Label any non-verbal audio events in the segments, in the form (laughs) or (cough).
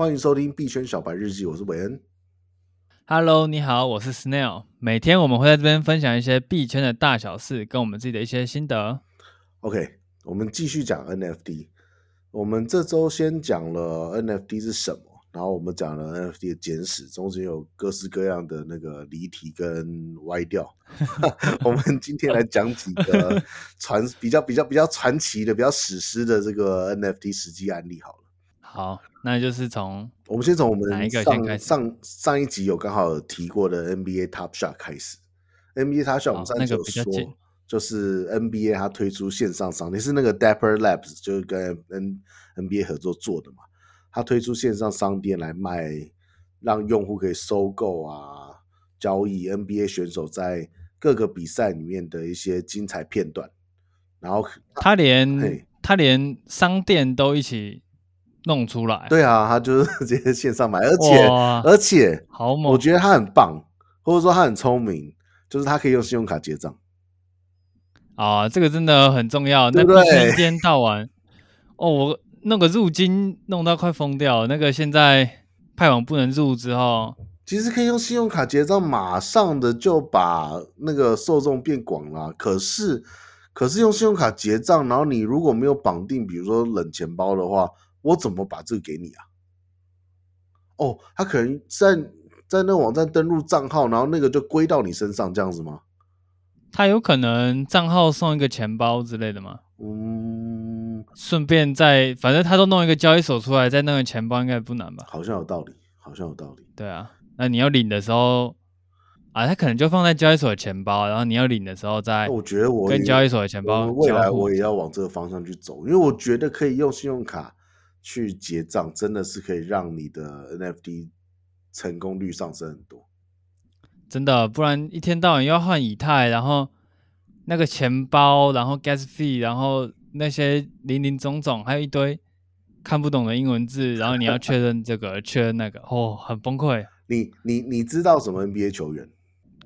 欢迎收听币圈小白日记，我是韦恩。Hello，你好，我是 Snail。每天我们会在这边分享一些币圈的大小事，跟我们自己的一些心得。OK，我们继续讲 NFT。我们这周先讲了 NFT 是什么。然后我们讲了 NFT 的简史，中间有各式各样的那个离题跟歪掉。(laughs) (laughs) 我们今天来讲几个传比较比较比较传奇的、比较史诗的这个 NFT 实际案例好了。好，那就是从我们先从我们哪一个上上上一集有刚好有提过的 NBA Top Shot 开始。NBA Top Shot 我们上次有说，就是 NBA 它推出线上商店，是那个 Dapper Labs 就是跟 N NBA 合作做的嘛。他推出线上商店来卖，让用户可以收购啊、交易 NBA 选手在各个比赛里面的一些精彩片段。然后他连他连商店都一起弄出来。对啊，他就是直接线上买，而且而且好猛，我觉得他很棒，或者说他很聪明，就是他可以用信用卡结账。啊，这个真的很重要。对对那一天到晚哦，我。那个入金弄到快疯掉，那个现在派网不能入之后，其实可以用信用卡结账，马上的就把那个受众变广了。可是，可是用信用卡结账，然后你如果没有绑定，比如说冷钱包的话，我怎么把这个给你啊？哦，他可能在在那个网站登录账号，然后那个就归到你身上，这样子吗？他有可能账号送一个钱包之类的吗？嗯，顺便再，反正他都弄一个交易所出来，在那个钱包应该不难吧？好像有道理，好像有道理。对啊，那你要领的时候啊，他可能就放在交易所的钱包，然后你要领的时候再，我觉得我跟交易所的钱包，未来我也要往这个方向去走，因为我觉得可以用信用卡去结账，真的是可以让你的 NFT 成功率上升很多。真的，不然一天到晚要换以太，然后。那个钱包，然后 gas fee，然后那些零零总总，还有一堆看不懂的英文字，然后你要确认这个，(laughs) 确认那个，哦，很崩溃。你你你知道什么 NBA 球员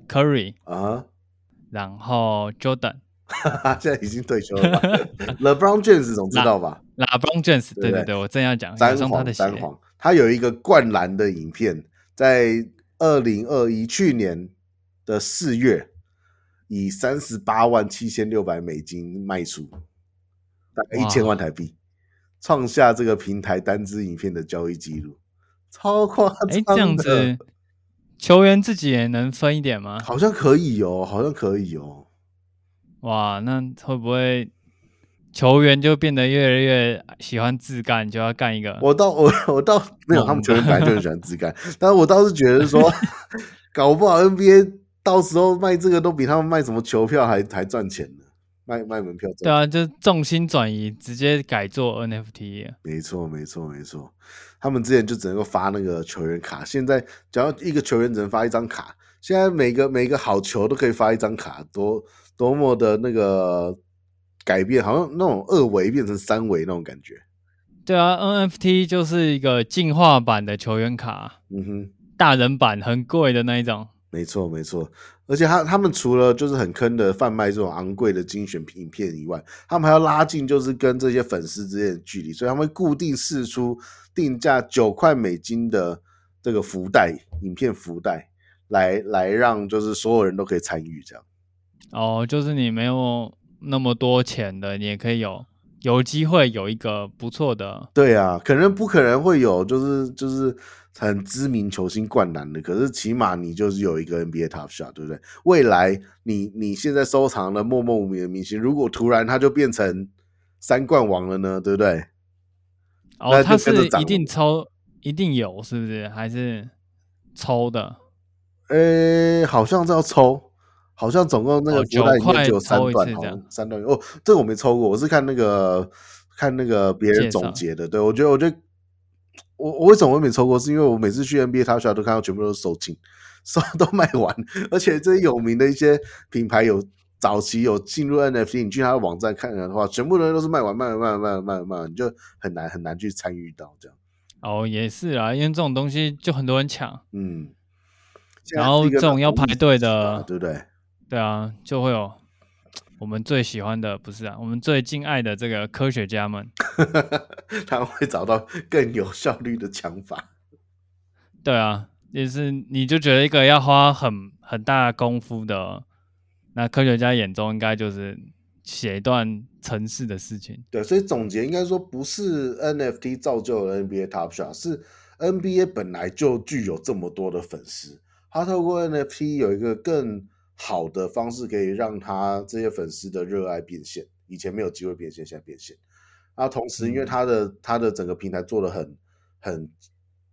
？Curry 啊、uh-huh，然后 Jordan，(laughs) 现在已经退休了吧。(laughs) LeBron James 总知道吧？LeBron James，对对对，我正要讲。单黄单黄，他有一个灌篮的影片，在二零二一去年的四月。以三十八万七千六百美金卖出，大概一千万台币，创下这个平台单支影片的交易记录，超夸张！哎，这样子，球员自己也能分一点吗？好像可以哦，好像可以哦。哇，那会不会球员就变得越来越喜欢自干，就要干一个？我倒我我倒没有，他们球员本来就很喜欢自干，但是我倒是觉得说，(laughs) 搞不好 NBA。到时候卖这个都比他们卖什么球票还还赚钱呢，卖卖门票赚。对啊，就重心转移，直接改做 NFT。没错，没错，没错。他们之前就只能够发那个球员卡，现在只要一个球员只能发一张卡。现在每个每个好球都可以发一张卡，多多么的那个改变，好像那种二维变成三维那种感觉。对啊，NFT 就是一个进化版的球员卡。嗯哼，大人版很贵的那一种。没错，没错，而且他他们除了就是很坑的贩卖这种昂贵的精选影片以外，他们还要拉近就是跟这些粉丝之间的距离，所以他们会固定试出定价九块美金的这个福袋影片福袋，来来让就是所有人都可以参与这样。哦，就是你没有那么多钱的，你也可以有有机会有一个不错的。对啊，可能不可能会有，就是就是。很知名球星灌篮的，可是起码你就是有一个 NBA Top Shot，对不对？未来你你现在收藏了默默无名的明星，如果突然他就变成三冠王了呢，对不对？哦，他是一定抽，一定有，是不是？还是抽的？诶、欸，好像是要抽，好像总共那个福袋里面只有三段，哦、三段哦。这个我没抽过，我是看那个看那个别人总结的。对，我觉得，我觉得。我我为什么会没抽过？是因为我每次去 NBA Top Shot 都看到全部都是售罄，什么都卖完，而且这些有名的一些品牌有早期有进入 NFT，你去他的网站看的话，全部人都是卖完卖完卖完卖完卖完卖完，你就很难很难去参与到这样。哦，也是啊，因为这种东西就很多人抢，嗯，然后这种要排队的，对不对？对啊，就会有我们最喜欢的不是啊，我们最敬爱的这个科学家们，(laughs) 他们会找到更有效率的枪法。对啊，也是，你就觉得一个要花很很大功夫的，那科学家眼中应该就是写一段程式的事情。对，所以总结应该说，不是 NFT 造就了 NBA Top Shot，是 NBA 本来就具有这么多的粉丝，他透过 NFT 有一个更好的方式可以让他这些粉丝的热爱变现，以前没有机会变现，现在变现。那，同时因为他的、嗯、他的整个平台做的很很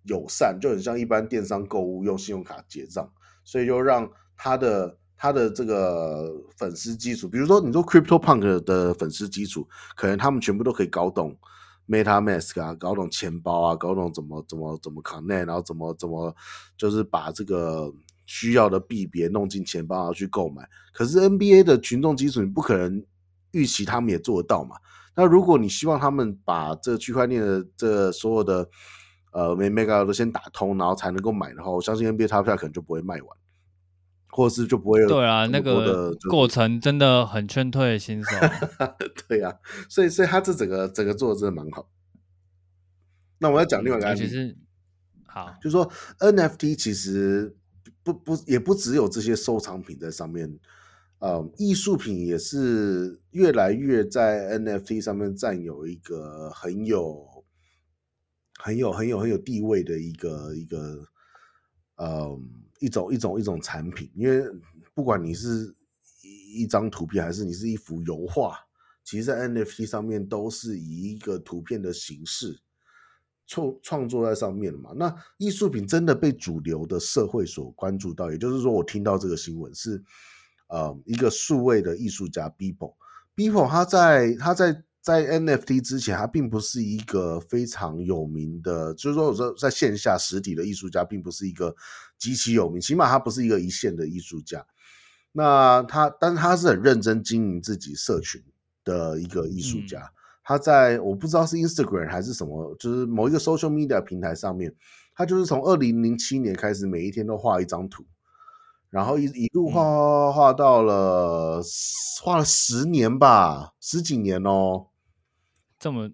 友善，就很像一般电商购物用信用卡结账，所以就让他的他的这个粉丝基础，比如说你说 CryptoPunk 的粉丝基础，可能他们全部都可以搞懂 MetaMask 啊，搞懂钱包啊，搞懂怎么怎么怎么 Connect，然后怎么怎么就是把这个。需要的币别弄进钱包然后去购买，可是 NBA 的群众基础你不可能预期他们也做得到嘛？那如果你希望他们把这区块链的这所有的呃每每个都先打通，然后才能够买的话，我相信 NBA 它票可能就不会卖完，或者是就不会有对啊，那个过程真的很劝退新手。(laughs) 对啊，所以所以他这整个整个做的真的蛮好。那我要讲另外一个案例，其实好，就是说 NFT 其实。不不，也不只有这些收藏品在上面，呃，艺术品也是越来越在 NFT 上面占有一个很有、很有、很有、很有地位的一个一个，呃，一种一种一种产品。因为不管你是一一张图片，还是你是一幅油画，其实，在 NFT 上面都是以一个图片的形式。创创作在上面了嘛？那艺术品真的被主流的社会所关注到，也就是说，我听到这个新闻是，呃，一个数位的艺术家 Beeple，Beeple 他在他在在 NFT 之前，他并不是一个非常有名的，就是说，我说在线下实体的艺术家，并不是一个极其有名，起码他不是一个一线的艺术家。那他，但是他是很认真经营自己社群的一个艺术家。嗯他在我不知道是 Instagram 还是什么，就是某一个 social media 平台上面，他就是从二零零七年开始，每一天都画一张图，然后一一路画画画到了画了十年吧，十几年哦，这么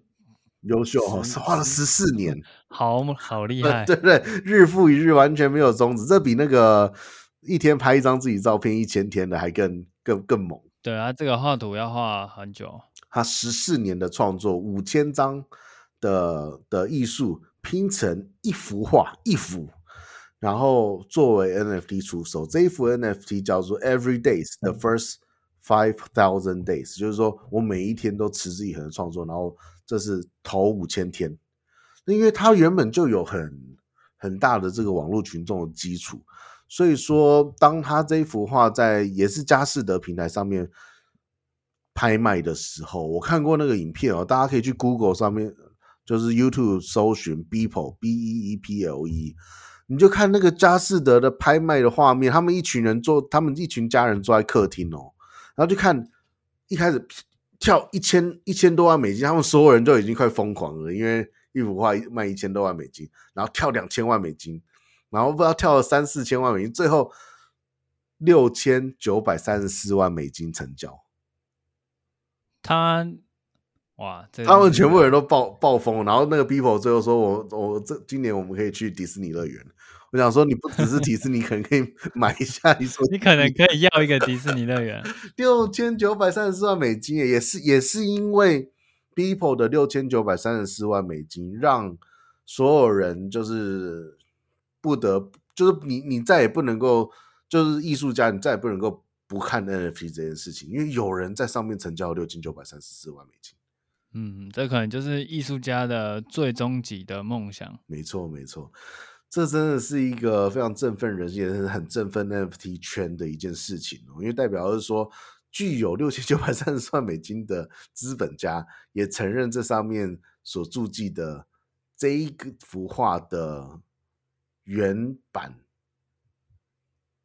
优秀哦，画了十四年，好好厉 (laughs) 害，对对，日复一日，完全没有终止，这比那个一天拍一张自己照片一千天的还更更更猛。对啊，这个画图要画很久。他十四年的创作，五千张的的艺术拼成一幅画，一幅，然后作为 NFT 出售。这一幅 NFT 叫做 Every Days the First Five Thousand Days，就是说我每一天都持之以恒的创作，然后这是头五千天。因为他原本就有很很大的这个网络群众的基础，所以说当他这一幅画在也是佳士得平台上面。拍卖的时候，我看过那个影片哦，大家可以去 Google 上面，就是 YouTube 搜寻 Beeple B E E P L E，你就看那个佳士得的拍卖的画面，他们一群人坐，他们一群家人坐在客厅哦，然后就看一开始跳一千一千多万美金，他们所有人都已经快疯狂了，因为一幅画卖一千多万美金，然后跳两千万美金，然后不知道跳了三四千万美金，最后六千九百三十四万美金成交。他哇，他们全部人都爆爆疯，然后那个 people 最后说我：“我我这今年我们可以去迪士尼乐园。”我想说，你不只是迪士尼，可能可以买一下。你说你可能可以要一个迪士尼乐园，(laughs) 六千九百三十四万美金，也是也是因为 People 的六千九百三十四万美金，让所有人就是不得，就是你你再也不能够，就是艺术家，你再也不能够。不看 NFT 这件事情，因为有人在上面成交六千九百三十四万美金。嗯，这可能就是艺术家的最终极的梦想。没错，没错，这真的是一个非常振奋人心，也是很振奋 NFT 圈的一件事情哦。因为代表是说，具有六千九百三十万美金的资本家也承认这上面所注记的这一个幅画的原版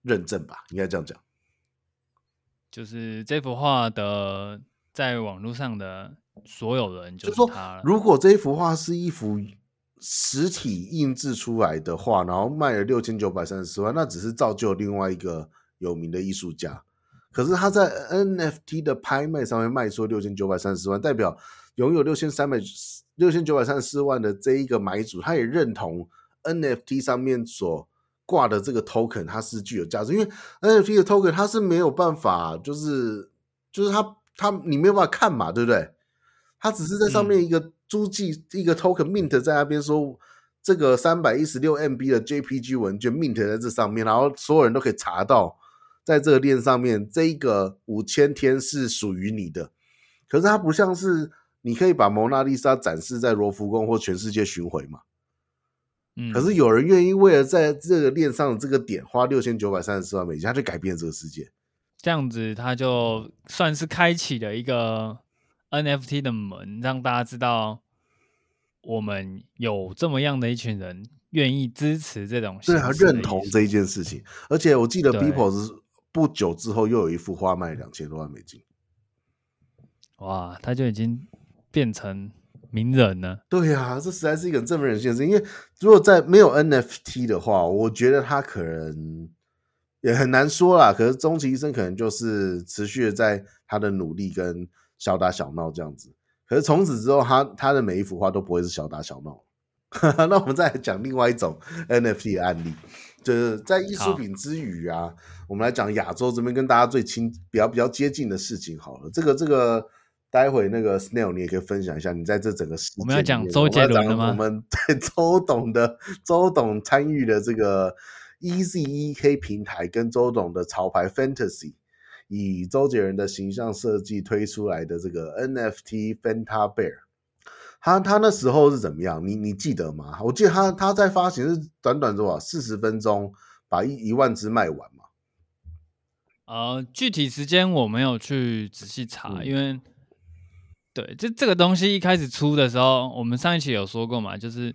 认证吧，应该这样讲。就是这幅画的在网络上的所有人，就是他。如果这幅画是一幅实体印制出来的画，然后卖了六千九百三十四万，那只是造就另外一个有名的艺术家。可是他在 NFT 的拍卖上面卖出六千九百三十万，代表拥有六千三百六千九百三十四万的这一个买主，他也认同 NFT 上面所挂的这个 token 它是具有价值，因为 NFT 的 token 它是没有办法，就是就是它它你没有办法看嘛，对不对？它只是在上面一个租记、嗯、一个 token mint 在那边说这个三百一十六 MB 的 JPG 文件 mint 在这上面，然后所有人都可以查到。在这个链上面，这一个五千天是属于你的，可是它不像是你可以把蒙娜丽莎展示在罗浮宫或全世界巡回嘛。嗯，可是有人愿意为了在这个链上的这个点花六千九百三十四万美金，他就改变这个世界。这样子，他就算是开启了一个 NFT 的门，让大家知道我们有这么样的一群人愿意支持这种，对，他认同这一件事情。而且我记得 People 是。不久之后，又有一幅画卖两千多万美金，哇！他就已经变成名人呢。对呀、啊，这实在是一个振奋人心的事。因为如果在没有 NFT 的话，我觉得他可能也很难说啦。可是终其一生，可能就是持续的在他的努力跟小打小闹这样子。可是从此之后，他他的每一幅画都不会是小打小闹。(laughs) 那我们再来讲另外一种 NFT 的案例。就是在艺术品之余啊，我们来讲亚洲这边跟大家最亲、比较比较接近的事情好了。这个这个，待会那个 Snail 你也可以分享一下，你在这整个事件，我们要讲周杰伦的吗？我们在周董的周董参与的这个 EZEK 平台跟周董的潮牌 Fantasy，以周杰伦的形象设计推出来的这个 NFT Fanta Bear。他他那时候是怎么样？你你记得吗？我记得他他在发行是短短多少四十分钟把一一万只卖完嘛？呃，具体时间我没有去仔细查，嗯、因为对，这这个东西一开始出的时候，我们上一期有说过嘛，就是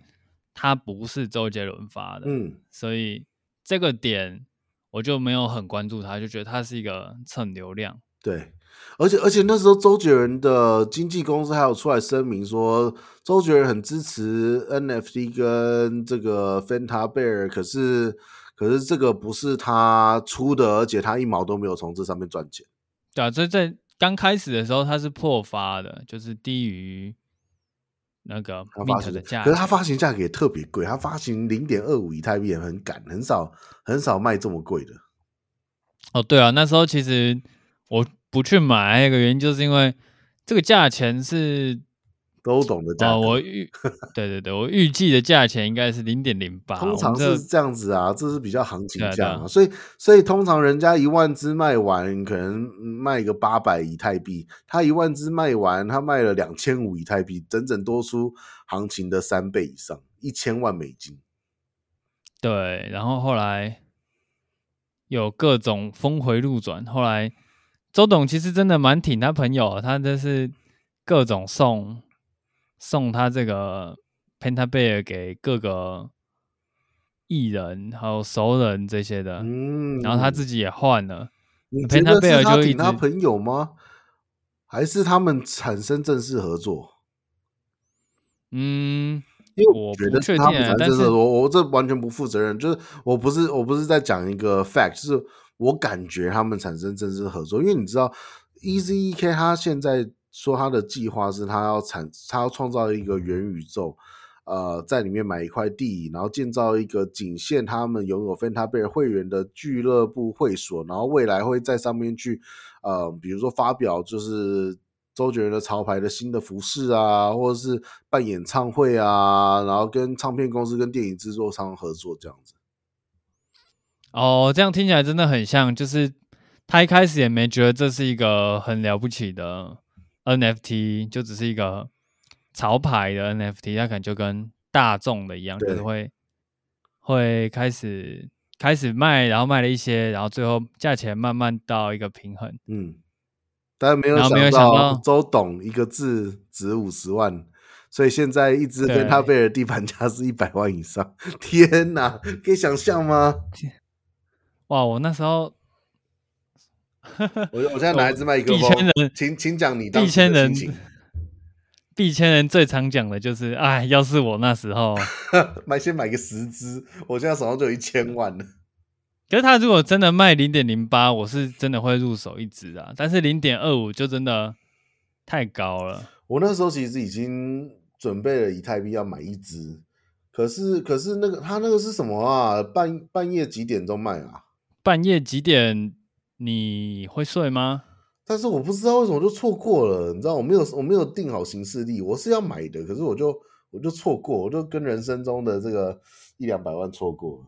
它不是周杰伦发的，嗯，所以这个点我就没有很关注他，就觉得他是一个蹭流量，对。而且而且那时候周杰伦的经纪公司还有出来声明说，周杰伦很支持 NFT 跟这个 Fanta Bear，可是可是这个不是他出的，而且他一毛都没有从这上面赚钱。对啊，这在刚开始的时候它是破发的，就是低于那个 mint 的价，可是它发行价格也特别贵，它发行零点二五以太币也很赶，很少很少卖这么贵的。哦，对啊，那时候其实我。不去买，一个原因就是因为这个价钱是都懂的价啊。我预对对对，我预计的价钱应该是零点零八，通常是这样子啊，这是比较行情价嘛。所以所以通常人家一万只卖完，可能卖个八百以太币，他一万只卖完，他卖了两千五以太币，整整多出行情的三倍以上，一千万美金。对，然后后来有各种峰回路转，后来。周董其实真的蛮挺他朋友，他真是各种送送他这个 Penta Bear 给各个艺人还有熟人这些的，嗯，然后他自己也换了。Penta Bear 就挺他朋友吗？还是他们产生正式合作？嗯，因为我觉得他们产生是我我这完全不负责任，就是我不是我不是在讲一个 fact，就是。我感觉他们产生正式合作，因为你知道，EZEK 他现在说他的计划是他要产，他要创造一个元宇宙，呃，在里面买一块地，然后建造一个仅限他们拥有 FANTABER 会员的俱乐部会所，然后未来会在上面去，呃，比如说发表就是周杰伦的潮牌的新的服饰啊，或者是办演唱会啊，然后跟唱片公司跟电影制作商合作这样子。哦，这样听起来真的很像，就是他一开始也没觉得这是一个很了不起的 NFT，就只是一个潮牌的 NFT，它可能就跟大众的一样，就是会会开始开始卖，然后卖了一些，然后最后价钱慢慢到一个平衡。嗯，但没有想到周董一个字值五十万，所以现在一只跟他贝尔地板价是一百万以上，(laughs) 天哪，可以想象吗？(laughs) 哇！我那时候，(laughs) 我我现在拿一支麦克风，币圈人，请请讲你当时的心情。币圈人最常讲的就是，哎，要是我那时候 (laughs) 买先买个十支，我现在手上就有一千万了。可是他如果真的卖零点零八，我是真的会入手一支啊。但是零点二五就真的太高了。我那时候其实已经准备了以太币要买一支，可是可是那个他那个是什么啊？半半夜几点钟卖啊？半夜几点你会睡吗？但是我不知道为什么就错过了，你知道我没有我没有定好行事历，我是要买的，可是我就我就错过，我就跟人生中的这个一两百万错过了。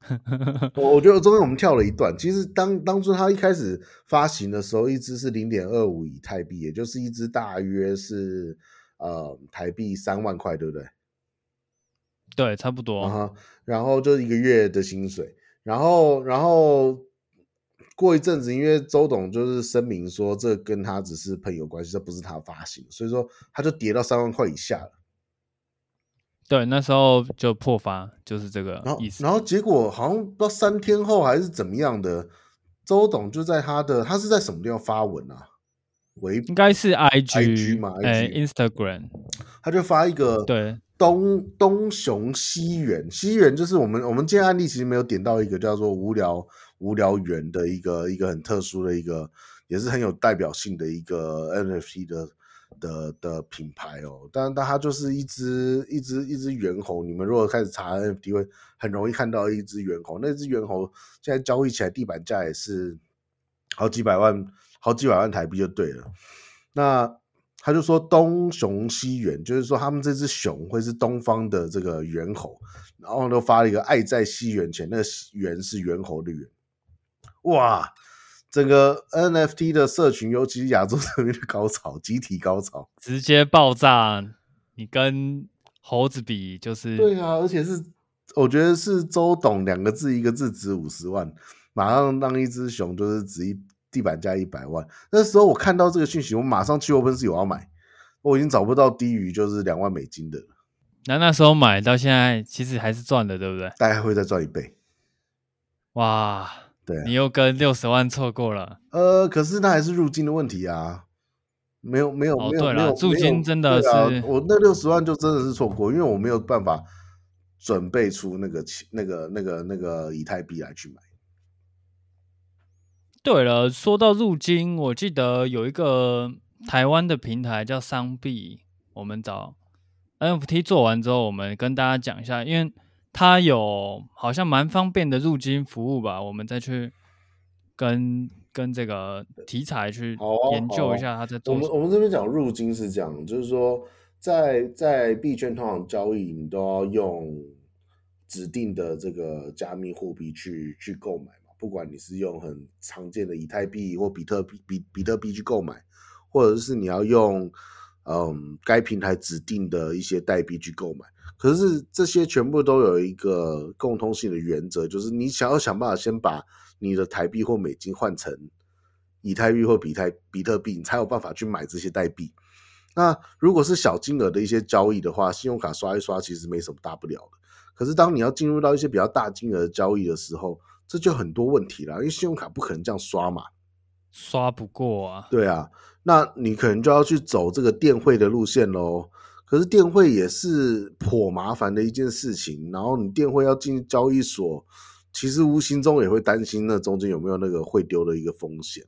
(laughs) 我我觉得中间我们跳了一段，其实当当初他一开始发行的时候，一只是零点二五以太币，也就是一只大约是呃台币三万块，对不对？对，差不多。Uh-huh, 然后就一个月的薪水，然后然后过一阵子，因为周董就是声明说，这跟他只是朋友关系，这不是他发行，所以说他就跌到三万块以下了。对，那时候就破发，就是这个意思。然后，然后结果好像不知道三天后还是怎么样的，周董就在他的他是在什么地方发文啊？为应该是 IG, IG 嘛，哎，Instagram，他就发一个对东东雄西元，西元就是我们我们今天案例其实没有点到一个叫做无聊无聊猿的一个一个很特殊的一个，也是很有代表性的一个 NFT 的。的的品牌哦，但但它就是一只一只一只猿猴。你们如果开始查 NFT，会很容易看到一只猿猴。那只猿猴现在交易起来地板价也是好几百万，好几百万台币就对了。那他就说东雄西猿，就是说他们这只熊会是东方的这个猿猴，然后都发了一个爱在西元前，那个猿是猿猴的猿。哇！整个 NFT 的社群，尤其是亚洲这边的高潮，集体高潮，直接爆炸。你跟猴子比，就是对啊，而且是我觉得是周董两个字，一个字值五十万，马上让一只熊就是值一地板价一百万。那时候我看到这个讯息，我马上去 OpenSea 我要买，我已经找不到低于就是两万美金的了。那那时候买到现在，其实还是赚的，对不对？大概会再赚一倍。哇！你又跟六十万错过了。呃，可是那还是入金的问题啊，没有没有、哦、没有没有入金真的是、啊、我那六十万就真的是错过，因为我没有办法准备出那个钱那个那个那个以太币来去买。对了，说到入金，我记得有一个台湾的平台叫商币，我们找 NFT 做完之后，我们跟大家讲一下，因为。它有好像蛮方便的入金服务吧，我们再去跟跟这个题材去研究一下它在做什么。我们我们这边讲入金是这样，就是说在在币圈通常交易，你都要用指定的这个加密货币去去购买嘛，不管你是用很常见的以太币或比特币比比特币去购买，或者是你要用嗯该平台指定的一些代币去购买。可是这些全部都有一个共通性的原则，就是你想要想办法先把你的台币或美金换成以太币或比特比特币，你才有办法去买这些代币。那如果是小金额的一些交易的话，信用卡刷一刷其实没什么大不了的。可是当你要进入到一些比较大金额的交易的时候，这就很多问题了，因为信用卡不可能这样刷嘛，刷不过啊。对啊，那你可能就要去走这个电汇的路线喽。可是电汇也是颇麻烦的一件事情，然后你电汇要进交易所，其实无形中也会担心那中间有没有那个汇丢的一个风险，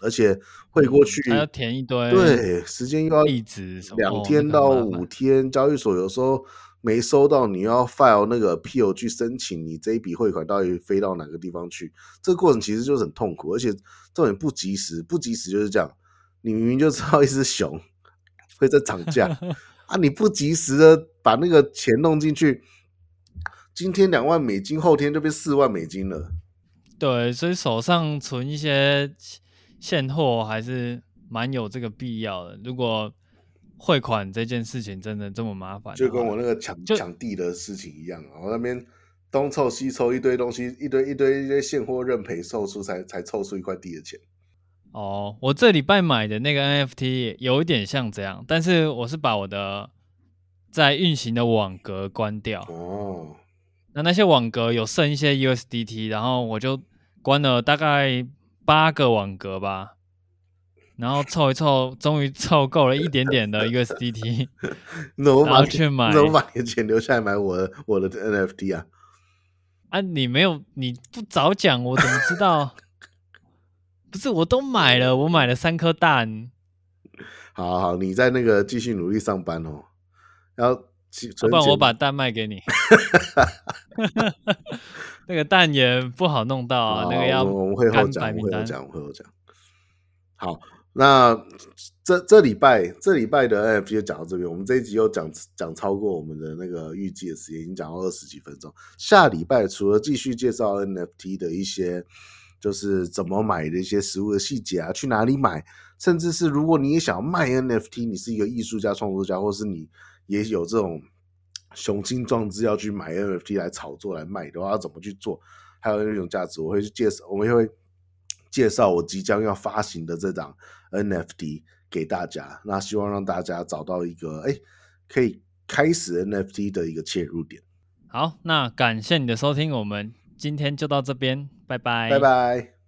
而且汇过去还要填一堆，对，时间又要一直两天到五天，交易所有时候没收到，你要 file 那个 appeal 去申请你这一笔汇款到底飞到哪个地方去，这个过程其实就是很痛苦，而且重点不及时，不及时就是这样，你明明就知道一只熊 (laughs) 会在涨价。(laughs) 啊！你不及时的把那个钱弄进去，今天两万美金，后天就变四万美金了。对，所以手上存一些现货还是蛮有这个必要的。如果汇款这件事情真的这么麻烦，就跟我那个抢抢地的事情一样，我那边东凑西凑一堆东西，一堆一堆一堆现货认赔凑出才才凑出一块地的钱。哦，我这礼拜买的那个 NFT 有一点像这样，但是我是把我的在运行的网格关掉。哦，那那些网格有剩一些 USDT，然后我就关了大概八个网格吧，然后凑一凑，终于凑够了一点点的 USDT，(laughs) 然后去买，那我把你的钱留下来买我的我的 NFT 啊？啊，你没有，你不早讲，我怎么知道？不是，我都买了，我买了三颗蛋。好好，你在那个继续努力上班哦。要不然我把蛋卖给你。(laughs) 那个蛋也不好弄到啊，那个要我们会后讲，会后讲，会后讲。好，那这这礼拜这礼拜的 NFT 就讲到这边，我们这一集又讲讲超过我们的那个预计的时间，已经讲到二十几分钟。下礼拜除了继续介绍 NFT 的一些。就是怎么买的一些实物的细节啊，去哪里买，甚至是如果你也想要卖 NFT，你是一个艺术家、创作家，或是你也有这种雄心壮志要去买 NFT 来炒作来卖的话，要怎么去做？还有那种价值，我会去介绍，我们会介绍我即将要发行的这档 NFT 给大家。那希望让大家找到一个哎，可以开始 NFT 的一个切入点。好，那感谢你的收听，我们。今天就到这边，拜拜，拜拜。